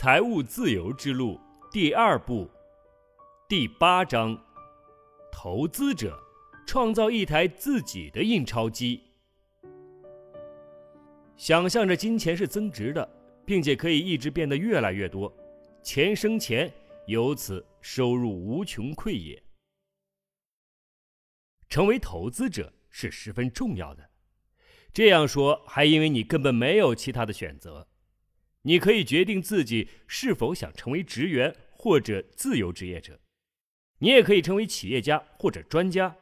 财务自由之路第二部第八章：投资者创造一台自己的印钞机。想象着金钱是增值的，并且可以一直变得越来越多，钱生钱，由此收入无穷匮也。成为投资者是十分重要的。这样说，还因为你根本没有其他的选择。你可以决定自己是否想成为职员或者自由职业者，你也可以成为企业家或者专家，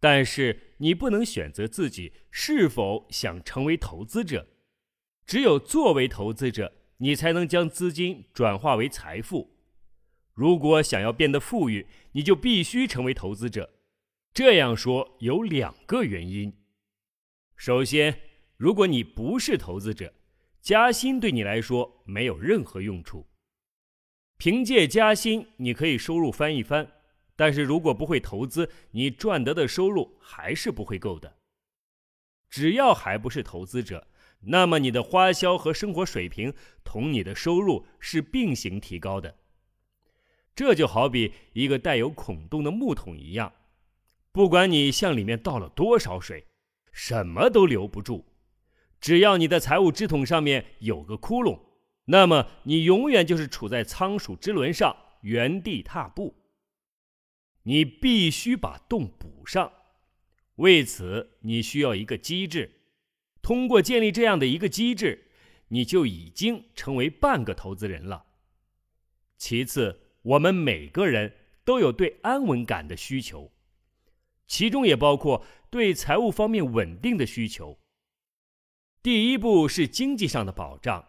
但是你不能选择自己是否想成为投资者。只有作为投资者，你才能将资金转化为财富。如果想要变得富裕，你就必须成为投资者。这样说有两个原因。首先，如果你不是投资者，加薪对你来说没有任何用处。凭借加薪，你可以收入翻一番，但是如果不会投资，你赚得的收入还是不会够的。只要还不是投资者，那么你的花销和生活水平同你的收入是并行提高的。这就好比一个带有孔洞的木桶一样，不管你向里面倒了多少水。什么都留不住，只要你的财务支筒上面有个窟窿，那么你永远就是处在仓鼠之轮上原地踏步。你必须把洞补上，为此你需要一个机制。通过建立这样的一个机制，你就已经成为半个投资人了。其次，我们每个人都有对安稳感的需求。其中也包括对财务方面稳定的需求。第一步是经济上的保障，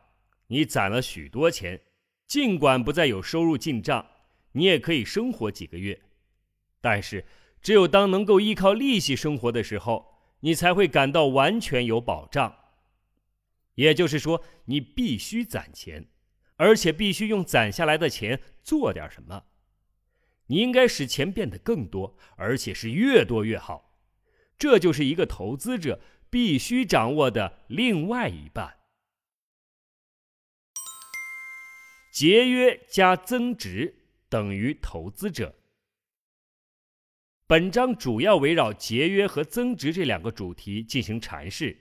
你攒了许多钱，尽管不再有收入进账，你也可以生活几个月。但是，只有当能够依靠利息生活的时候，你才会感到完全有保障。也就是说，你必须攒钱，而且必须用攒下来的钱做点什么。你应该使钱变得更多，而且是越多越好。这就是一个投资者必须掌握的另外一半。节约加增值等于投资者。本章主要围绕节约和增值这两个主题进行阐释。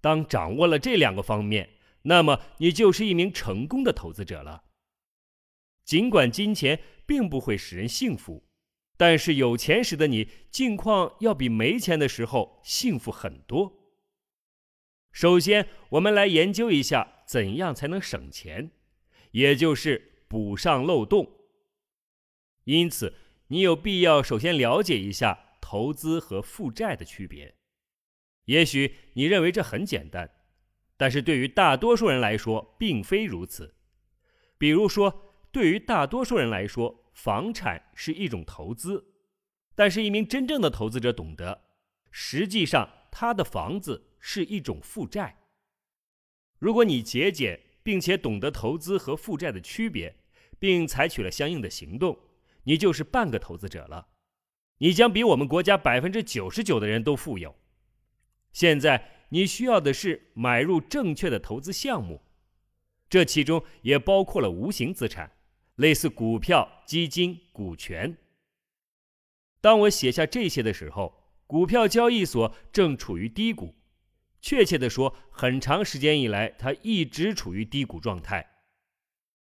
当掌握了这两个方面，那么你就是一名成功的投资者了。尽管金钱并不会使人幸福，但是有钱时的你境况要比没钱的时候幸福很多。首先，我们来研究一下怎样才能省钱，也就是补上漏洞。因此，你有必要首先了解一下投资和负债的区别。也许你认为这很简单，但是对于大多数人来说并非如此。比如说。对于大多数人来说，房产是一种投资，但是，一名真正的投资者懂得，实际上他的房子是一种负债。如果你节俭，并且懂得投资和负债的区别，并采取了相应的行动，你就是半个投资者了。你将比我们国家百分之九十九的人都富有。现在，你需要的是买入正确的投资项目，这其中也包括了无形资产。类似股票、基金、股权。当我写下这些的时候，股票交易所正处于低谷，确切的说，很长时间以来，它一直处于低谷状态。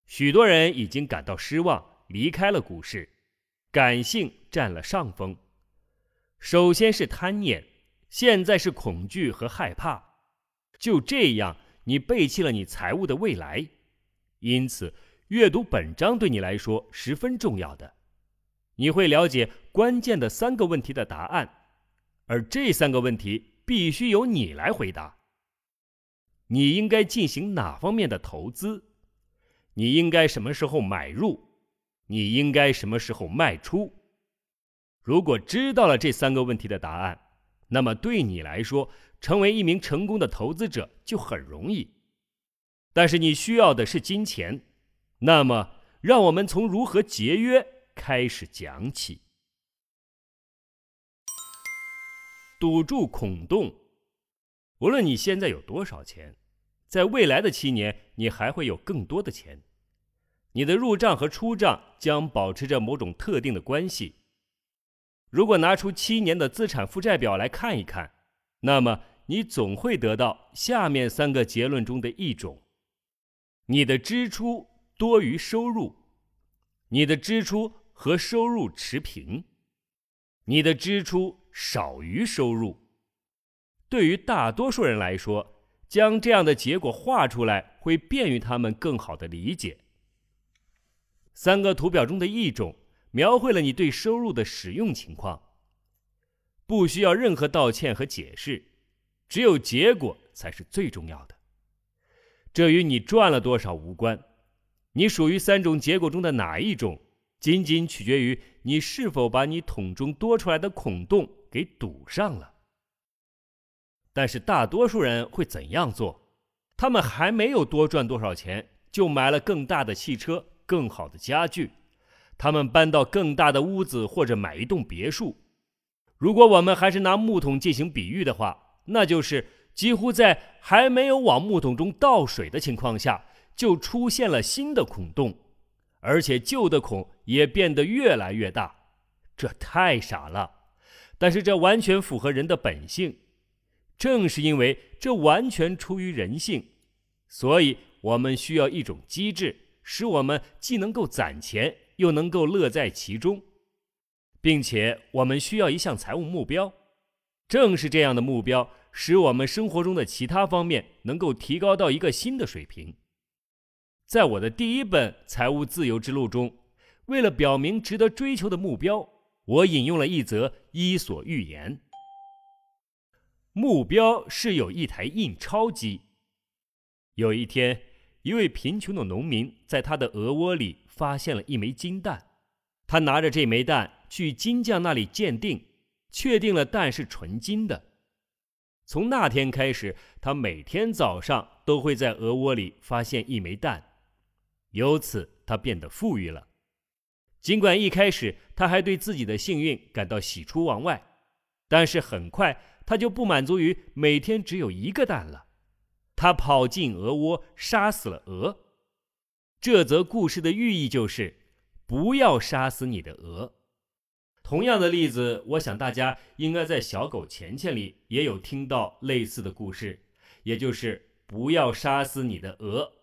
许多人已经感到失望，离开了股市，感性占了上风。首先是贪念，现在是恐惧和害怕。就这样，你背弃了你财务的未来，因此。阅读本章对你来说十分重要的，你会了解关键的三个问题的答案，而这三个问题必须由你来回答。你应该进行哪方面的投资？你应该什么时候买入？你应该什么时候卖出？如果知道了这三个问题的答案，那么对你来说，成为一名成功的投资者就很容易。但是你需要的是金钱。那么，让我们从如何节约开始讲起。堵住孔洞。无论你现在有多少钱，在未来的七年，你还会有更多的钱。你的入账和出账将保持着某种特定的关系。如果拿出七年的资产负债表来看一看，那么你总会得到下面三个结论中的一种：你的支出多于收入，你的支出和收入持平，你的支出少于收入。对于大多数人来说，将这样的结果画出来会便于他们更好的理解。三个图表中的一种。描绘了你对收入的使用情况，不需要任何道歉和解释，只有结果才是最重要的。这与你赚了多少无关，你属于三种结果中的哪一种，仅仅取决于你是否把你桶中多出来的孔洞给堵上了。但是大多数人会怎样做？他们还没有多赚多少钱，就买了更大的汽车、更好的家具。他们搬到更大的屋子，或者买一栋别墅。如果我们还是拿木桶进行比喻的话，那就是几乎在还没有往木桶中倒水的情况下，就出现了新的孔洞，而且旧的孔也变得越来越大。这太傻了，但是这完全符合人的本性。正是因为这完全出于人性，所以我们需要一种机制，使我们既能够攒钱。又能够乐在其中，并且我们需要一项财务目标。正是这样的目标，使我们生活中的其他方面能够提高到一个新的水平。在我的第一本《财务自由之路》中，为了表明值得追求的目标，我引用了一则伊索寓言：目标是有一台印钞机。有一天，一位贫穷的农民在他的鹅窝里。发现了一枚金蛋，他拿着这枚蛋去金匠那里鉴定，确定了蛋是纯金的。从那天开始，他每天早上都会在鹅窝里发现一枚蛋，由此他变得富裕了。尽管一开始他还对自己的幸运感到喜出望外，但是很快他就不满足于每天只有一个蛋了。他跑进鹅窝，杀死了鹅。这则故事的寓意就是，不要杀死你的鹅。同样的例子，我想大家应该在《小狗钱钱》里也有听到类似的故事，也就是不要杀死你的鹅。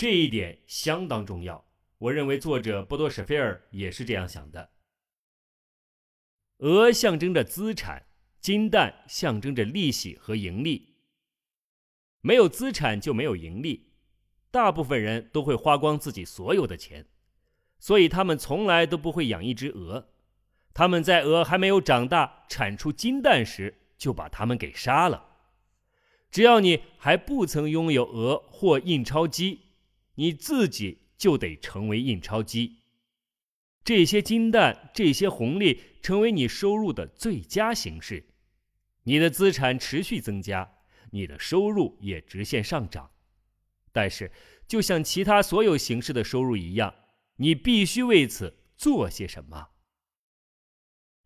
这一点相当重要。我认为作者波多舍菲尔也是这样想的。鹅象征着资产，金蛋象征着利息和盈利。没有资产就没有盈利。大部分人都会花光自己所有的钱，所以他们从来都不会养一只鹅。他们在鹅还没有长大、产出金蛋时，就把它们给杀了。只要你还不曾拥有鹅或印钞机，你自己就得成为印钞机。这些金蛋、这些红利成为你收入的最佳形式。你的资产持续增加，你的收入也直线上涨。但是，就像其他所有形式的收入一样，你必须为此做些什么。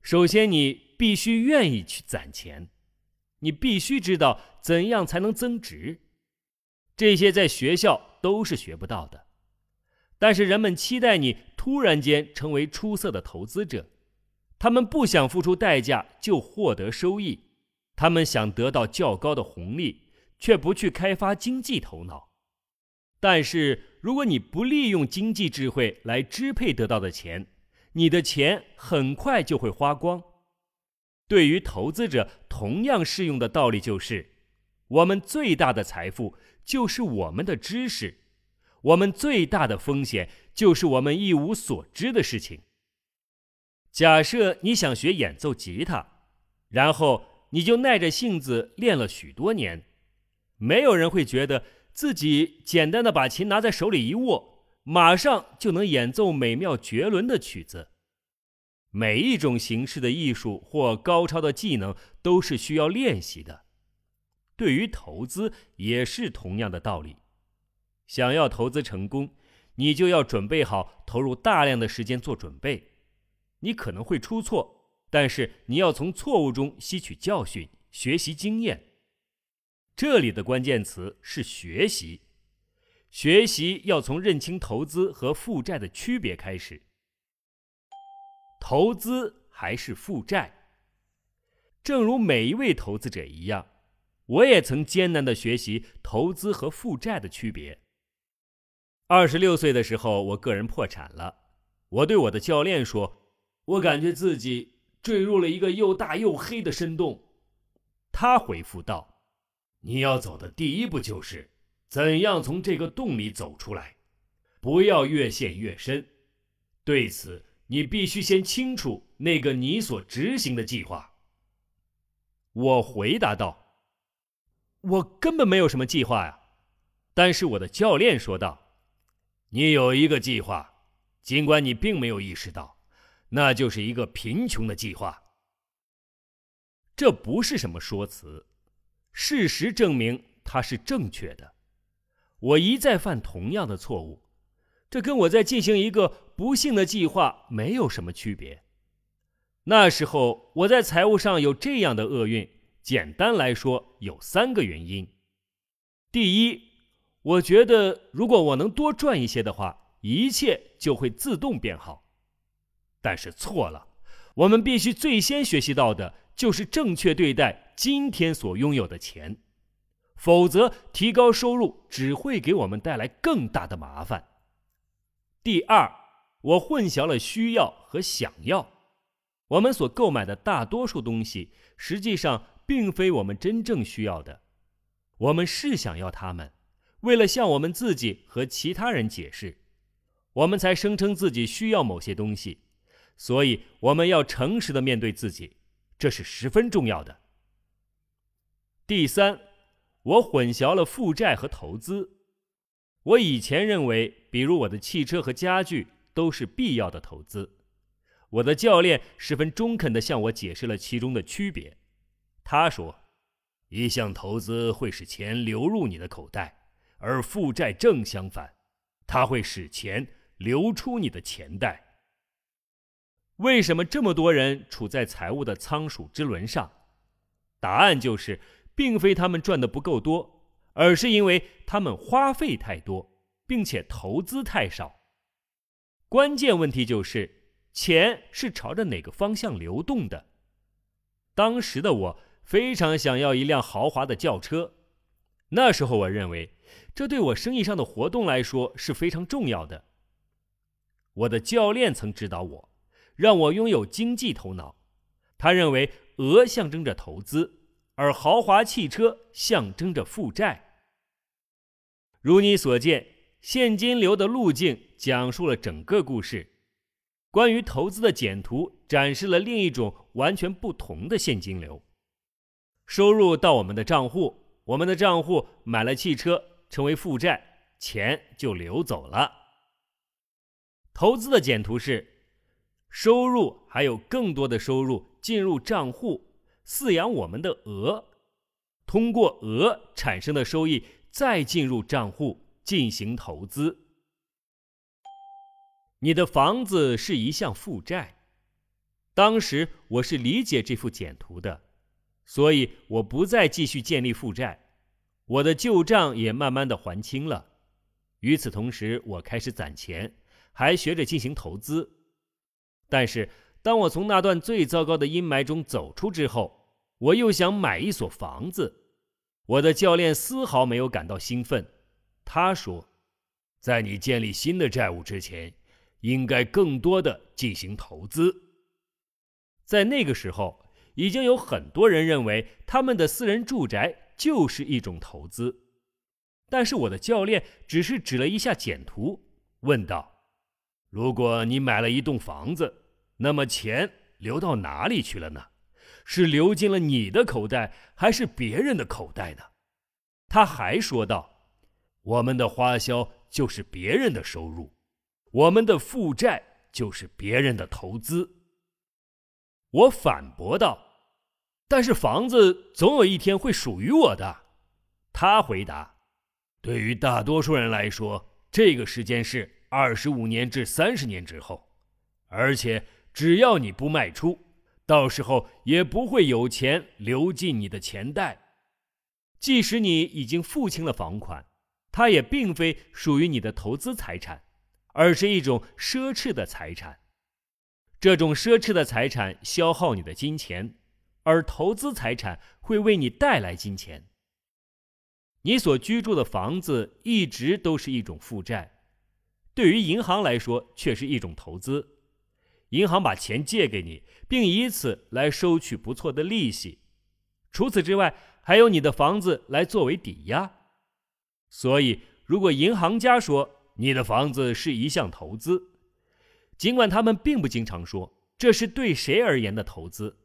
首先，你必须愿意去攒钱，你必须知道怎样才能增值。这些在学校都是学不到的。但是，人们期待你突然间成为出色的投资者，他们不想付出代价就获得收益，他们想得到较高的红利，却不去开发经济头脑。但是，如果你不利用经济智慧来支配得到的钱，你的钱很快就会花光。对于投资者，同样适用的道理就是：我们最大的财富就是我们的知识，我们最大的风险就是我们一无所知的事情。假设你想学演奏吉他，然后你就耐着性子练了许多年，没有人会觉得。自己简单的把琴拿在手里一握，马上就能演奏美妙绝伦的曲子。每一种形式的艺术或高超的技能都是需要练习的。对于投资也是同样的道理。想要投资成功，你就要准备好投入大量的时间做准备。你可能会出错，但是你要从错误中吸取教训，学习经验。这里的关键词是学习。学习要从认清投资和负债的区别开始。投资还是负债？正如每一位投资者一样，我也曾艰难的学习投资和负债的区别。二十六岁的时候，我个人破产了。我对我的教练说：“我感觉自己坠入了一个又大又黑的深洞。”他回复道：“你要走的第一步就是。”怎样从这个洞里走出来？不要越陷越深。对此，你必须先清楚那个你所执行的计划。我回答道：“我根本没有什么计划呀。”但是我的教练说道：“你有一个计划，尽管你并没有意识到，那就是一个贫穷的计划。这不是什么说辞，事实证明它是正确的。”我一再犯同样的错误，这跟我在进行一个不幸的计划没有什么区别。那时候我在财务上有这样的厄运，简单来说有三个原因：第一，我觉得如果我能多赚一些的话，一切就会自动变好。但是错了，我们必须最先学习到的就是正确对待今天所拥有的钱。否则，提高收入只会给我们带来更大的麻烦。第二，我混淆了需要和想要。我们所购买的大多数东西，实际上并非我们真正需要的。我们是想要他们，为了向我们自己和其他人解释，我们才声称自己需要某些东西。所以，我们要诚实的面对自己，这是十分重要的。第三。我混淆了负债和投资。我以前认为，比如我的汽车和家具都是必要的投资。我的教练十分中肯地向我解释了其中的区别。他说：“一项投资会使钱流入你的口袋，而负债正相反，它会使钱流出你的钱袋。”为什么这么多人处在财务的仓鼠之轮上？答案就是。并非他们赚的不够多，而是因为他们花费太多，并且投资太少。关键问题就是钱是朝着哪个方向流动的。当时的我非常想要一辆豪华的轿车，那时候我认为这对我生意上的活动来说是非常重要的。我的教练曾指导我，让我拥有经济头脑。他认为鹅象征着投资。而豪华汽车象征着负债。如你所见，现金流的路径讲述了整个故事。关于投资的简图展示了另一种完全不同的现金流：收入到我们的账户，我们的账户买了汽车，成为负债，钱就流走了。投资的简图是：收入还有更多的收入进入账户。饲养我们的鹅，通过鹅产生的收益再进入账户进行投资。你的房子是一项负债。当时我是理解这幅简图的，所以我不再继续建立负债，我的旧账也慢慢的还清了。与此同时，我开始攒钱，还学着进行投资。但是。当我从那段最糟糕的阴霾中走出之后，我又想买一所房子。我的教练丝毫没有感到兴奋。他说：“在你建立新的债务之前，应该更多的进行投资。”在那个时候，已经有很多人认为他们的私人住宅就是一种投资。但是我的教练只是指了一下简图，问道：“如果你买了一栋房子？”那么钱流到哪里去了呢？是流进了你的口袋，还是别人的口袋呢？他还说道：“我们的花销就是别人的收入，我们的负债就是别人的投资。”我反驳道：“但是房子总有一天会属于我的。”他回答：“对于大多数人来说，这个时间是二十五年至三十年之后，而且。”只要你不卖出，到时候也不会有钱流进你的钱袋。即使你已经付清了房款，它也并非属于你的投资财产，而是一种奢侈的财产。这种奢侈的财产消耗你的金钱，而投资财产会为你带来金钱。你所居住的房子一直都是一种负债，对于银行来说却是一种投资。银行把钱借给你，并以此来收取不错的利息。除此之外，还有你的房子来作为抵押。所以，如果银行家说你的房子是一项投资，尽管他们并不经常说这是对谁而言的投资，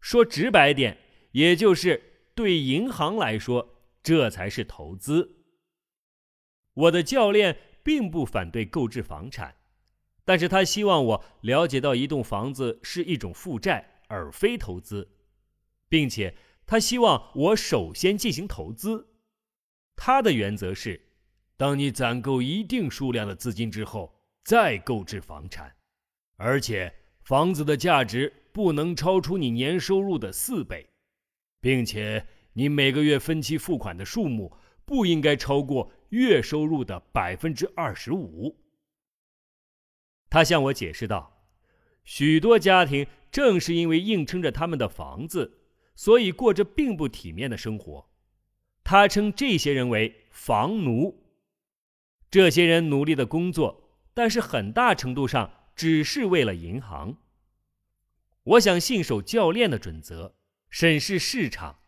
说直白点，也就是对银行来说。这才是投资。我的教练并不反对购置房产，但是他希望我了解到一栋房子是一种负债而非投资，并且他希望我首先进行投资。他的原则是，当你攒够一定数量的资金之后，再购置房产，而且房子的价值不能超出你年收入的四倍，并且。你每个月分期付款的数目不应该超过月收入的百分之二十五。他向我解释道：“许多家庭正是因为硬撑着他们的房子，所以过着并不体面的生活。他称这些人为‘房奴’。这些人努力的工作，但是很大程度上只是为了银行。我想信守教练的准则，审视市场。”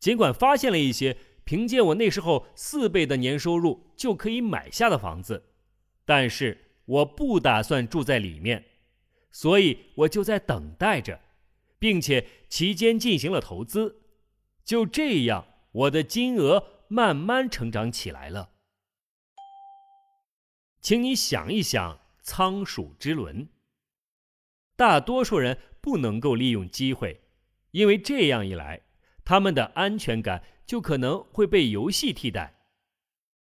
尽管发现了一些凭借我那时候四倍的年收入就可以买下的房子，但是我不打算住在里面，所以我就在等待着，并且期间进行了投资。就这样，我的金额慢慢成长起来了。请你想一想仓鼠之轮。大多数人不能够利用机会，因为这样一来。他们的安全感就可能会被游戏替代。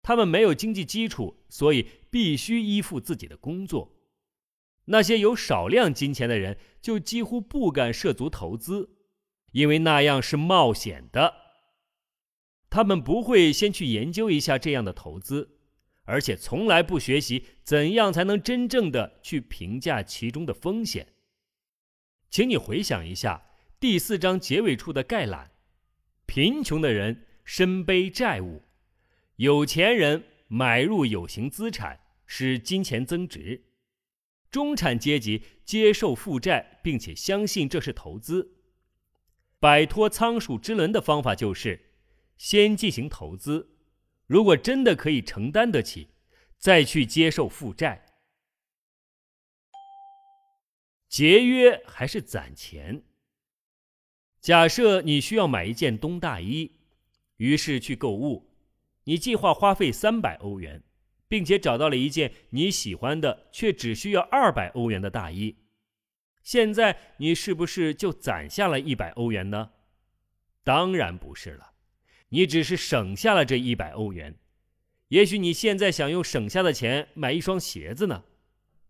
他们没有经济基础，所以必须依附自己的工作。那些有少量金钱的人就几乎不敢涉足投资，因为那样是冒险的。他们不会先去研究一下这样的投资，而且从来不学习怎样才能真正的去评价其中的风险。请你回想一下第四章结尾处的概览。贫穷的人身背债务，有钱人买入有形资产，使金钱增值。中产阶级接受负债，并且相信这是投资。摆脱仓鼠之轮的方法就是先进行投资，如果真的可以承担得起，再去接受负债。节约还是攒钱？假设你需要买一件冬大衣，于是去购物。你计划花费三百欧元，并且找到了一件你喜欢的，却只需要二百欧元的大衣。现在你是不是就攒下了一百欧元呢？当然不是了，你只是省下了这一百欧元。也许你现在想用省下的钱买一双鞋子呢。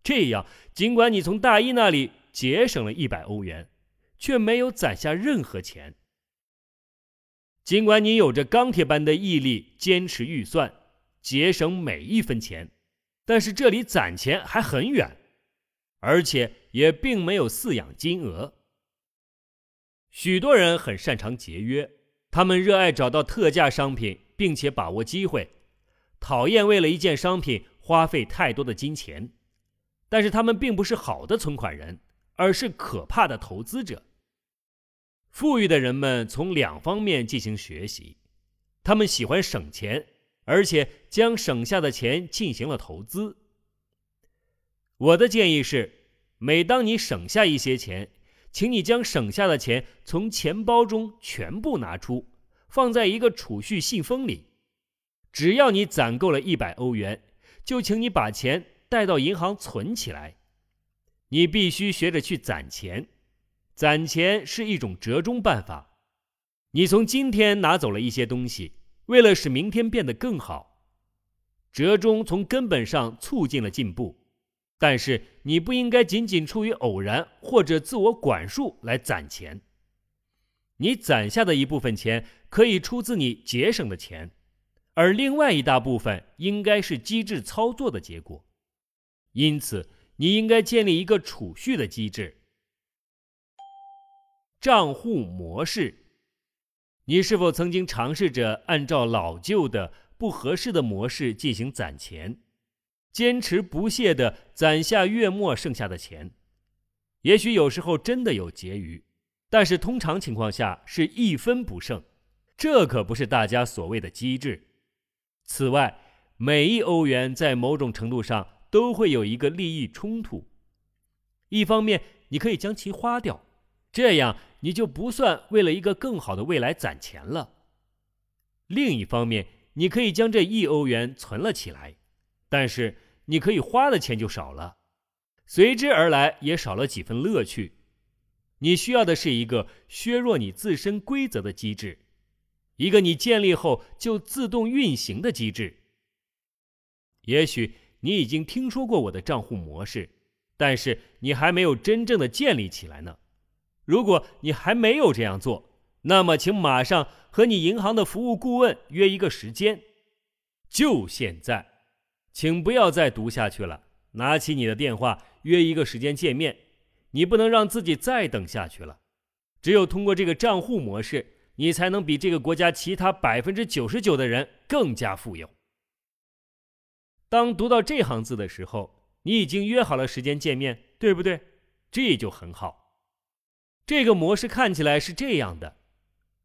这样，尽管你从大衣那里节省了一百欧元。却没有攒下任何钱。尽管你有着钢铁般的毅力，坚持预算，节省每一分钱，但是这里攒钱还很远，而且也并没有饲养金额。许多人很擅长节约，他们热爱找到特价商品，并且把握机会，讨厌为了一件商品花费太多的金钱。但是他们并不是好的存款人，而是可怕的投资者。富裕的人们从两方面进行学习，他们喜欢省钱，而且将省下的钱进行了投资。我的建议是，每当你省下一些钱，请你将省下的钱从钱包中全部拿出，放在一个储蓄信封里。只要你攒够了一百欧元，就请你把钱带到银行存起来。你必须学着去攒钱。攒钱是一种折中办法。你从今天拿走了一些东西，为了使明天变得更好。折中从根本上促进了进步，但是你不应该仅仅出于偶然或者自我管束来攒钱。你攒下的一部分钱可以出自你节省的钱，而另外一大部分应该是机制操作的结果。因此，你应该建立一个储蓄的机制。账户模式，你是否曾经尝试着按照老旧的、不合适的模式进行攒钱，坚持不懈地攒下月末剩下的钱？也许有时候真的有结余。但是通常情况下是一分不剩，这可不是大家所谓的机智。此外，每一欧元在某种程度上都会有一个利益冲突。一方面，你可以将其花掉，这样你就不算为了一个更好的未来攒钱了；另一方面，你可以将这一欧元存了起来，但是你可以花的钱就少了，随之而来也少了几分乐趣。你需要的是一个削弱你自身规则的机制，一个你建立后就自动运行的机制。也许你已经听说过我的账户模式，但是你还没有真正的建立起来呢。如果你还没有这样做，那么请马上和你银行的服务顾问约一个时间，就现在，请不要再读下去了，拿起你的电话约一个时间见面。你不能让自己再等下去了，只有通过这个账户模式，你才能比这个国家其他百分之九十九的人更加富有。当读到这行字的时候，你已经约好了时间见面，对不对？这就很好。这个模式看起来是这样的：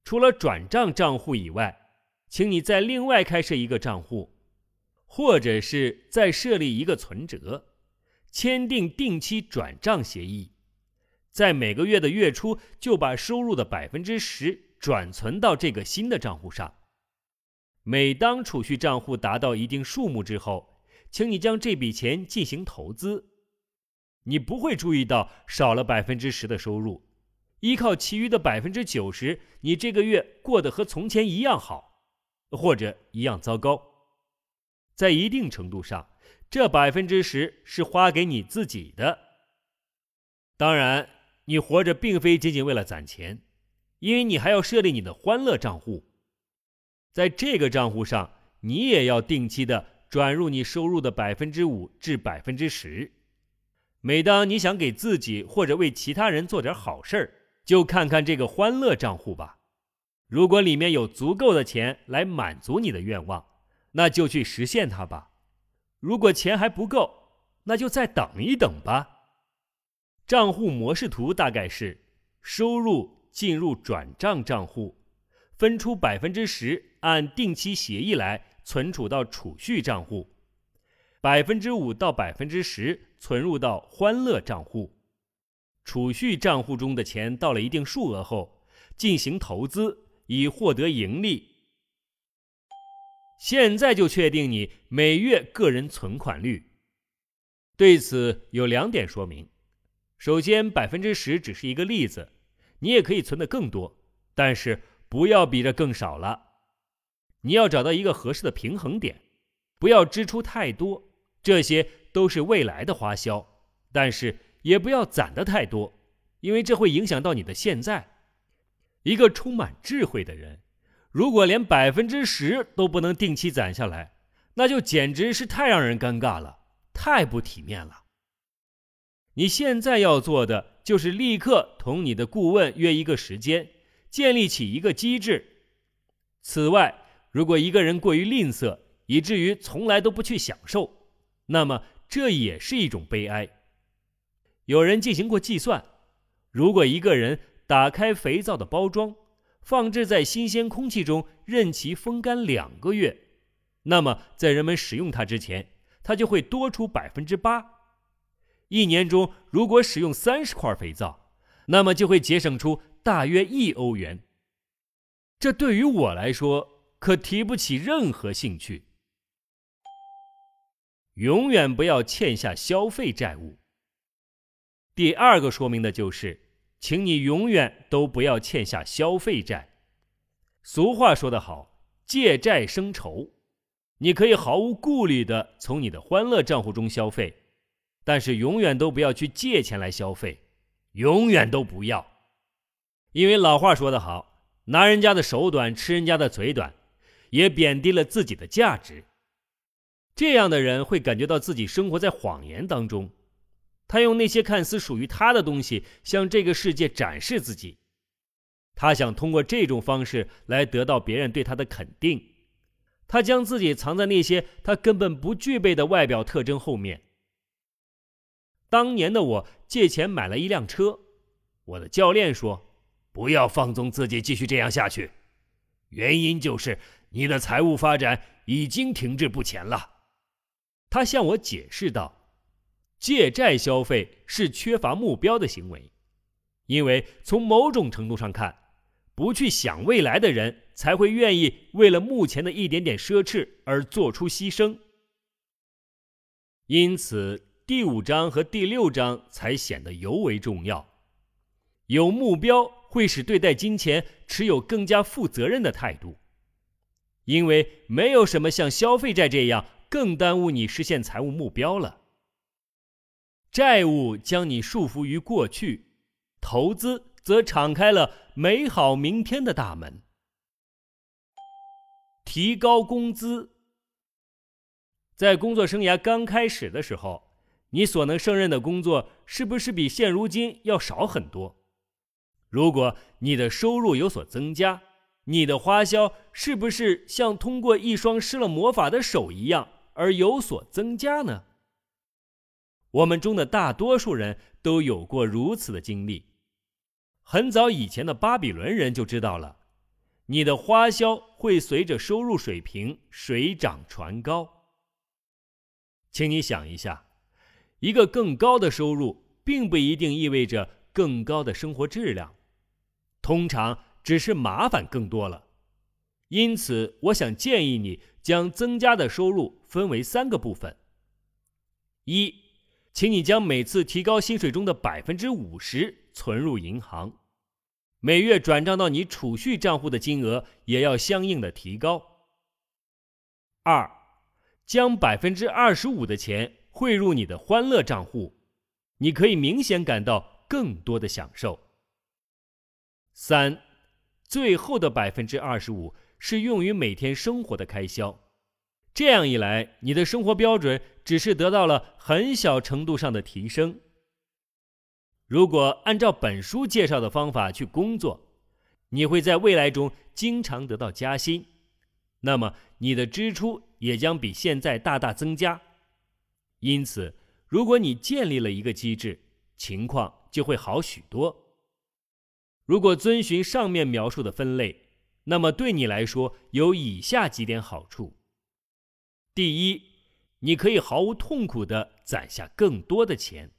除了转账账户以外，请你再另外开设一个账户，或者是再设立一个存折，签订定期转账协议。在每个月的月初，就把收入的百分之十转存到这个新的账户上。每当储蓄账户达到一定数目之后，请你将这笔钱进行投资。你不会注意到少了百分之十的收入，依靠其余的百分之九十，你这个月过得和从前一样好，或者一样糟糕。在一定程度上，这百分之十是花给你自己的。当然。你活着并非仅仅为了攒钱，因为你还要设立你的欢乐账户。在这个账户上，你也要定期的转入你收入的百分之五至百分之十。每当你想给自己或者为其他人做点好事儿，就看看这个欢乐账户吧。如果里面有足够的钱来满足你的愿望，那就去实现它吧。如果钱还不够，那就再等一等吧。账户模式图大概是：收入进入转账账户，分出百分之十按定期协议来存储到储蓄账户，百分之五到百分之十存入到欢乐账户。储蓄账户中的钱到了一定数额后，进行投资以获得盈利。现在就确定你每月个人存款率。对此有两点说明。首先，百分之十只是一个例子，你也可以存的更多，但是不要比这更少了。你要找到一个合适的平衡点，不要支出太多，这些都是未来的花销；但是也不要攒的太多，因为这会影响到你的现在。一个充满智慧的人，如果连百分之十都不能定期攒下来，那就简直是太让人尴尬了，太不体面了。你现在要做的就是立刻同你的顾问约一个时间，建立起一个机制。此外，如果一个人过于吝啬，以至于从来都不去享受，那么这也是一种悲哀。有人进行过计算，如果一个人打开肥皂的包装，放置在新鲜空气中任其风干两个月，那么在人们使用它之前，它就会多出百分之八。一年中，如果使用三十块肥皂，那么就会节省出大约一欧元。这对于我来说可提不起任何兴趣。永远不要欠下消费债务。第二个说明的就是，请你永远都不要欠下消费债。俗话说得好，借债生愁。你可以毫无顾虑的从你的欢乐账户中消费。但是永远都不要去借钱来消费，永远都不要，因为老话说得好，拿人家的手短，吃人家的嘴短，也贬低了自己的价值。这样的人会感觉到自己生活在谎言当中。他用那些看似属于他的东西向这个世界展示自己，他想通过这种方式来得到别人对他的肯定。他将自己藏在那些他根本不具备的外表特征后面。当年的我借钱买了一辆车，我的教练说。不要放纵自己继续这样下去，原因就是你的财务发展已经停滞不前了。他向我解释道：“借债消费是缺乏目标的行为，因为从某种程度上看，不去想未来的人才会愿意为了目前的一点点奢侈而做出牺牲。因此，第五章和第六章才显得尤为重要。有目标。”会使对待金钱持有更加负责任的态度，因为没有什么像消费债这样更耽误你实现财务目标了。债务将你束缚于过去，投资则敞开了美好明天的大门。提高工资，在工作生涯刚开始的时候，你所能胜任的工作是不是比现如今要少很多？如果你的收入有所增加，你的花销是不是像通过一双施了魔法的手一样而有所增加呢？我们中的大多数人都有过如此的经历。很早以前的巴比伦人就知道了，你的花销会随着收入水平水涨船高。请你想一下，一个更高的收入并不一定意味着更高的生活质量。通常只是麻烦更多了，因此我想建议你将增加的收入分为三个部分。一，请你将每次提高薪水中的百分之五十存入银行，每月转账到你储蓄账户的金额也要相应的提高。二，将百分之二十五的钱汇入你的欢乐账户，你可以明显感到更多的享受。三，最后的百分之二十五是用于每天生活的开销。这样一来，你的生活标准只是得到了很小程度上的提升。如果按照本书介绍的方法去工作，你会在未来中经常得到加薪，那么你的支出也将比现在大大增加。因此，如果你建立了一个机制，情况就会好许多。如果遵循上面描述的分类，那么对你来说有以下几点好处：第一，你可以毫无痛苦地攒下更多的钱，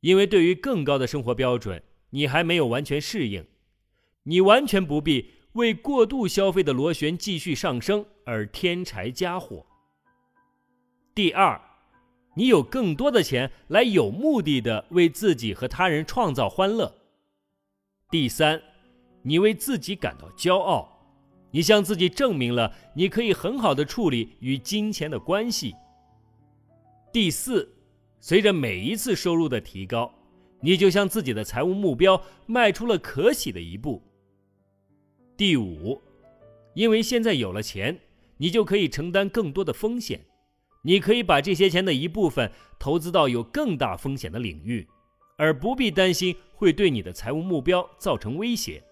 因为对于更高的生活标准，你还没有完全适应，你完全不必为过度消费的螺旋继续上升而添柴加火。第二，你有更多的钱来有目的的为自己和他人创造欢乐。第三，你为自己感到骄傲，你向自己证明了你可以很好的处理与金钱的关系。第四，随着每一次收入的提高，你就向自己的财务目标迈出了可喜的一步。第五，因为现在有了钱，你就可以承担更多的风险，你可以把这些钱的一部分投资到有更大风险的领域。而不必担心会对你的财务目标造成威胁。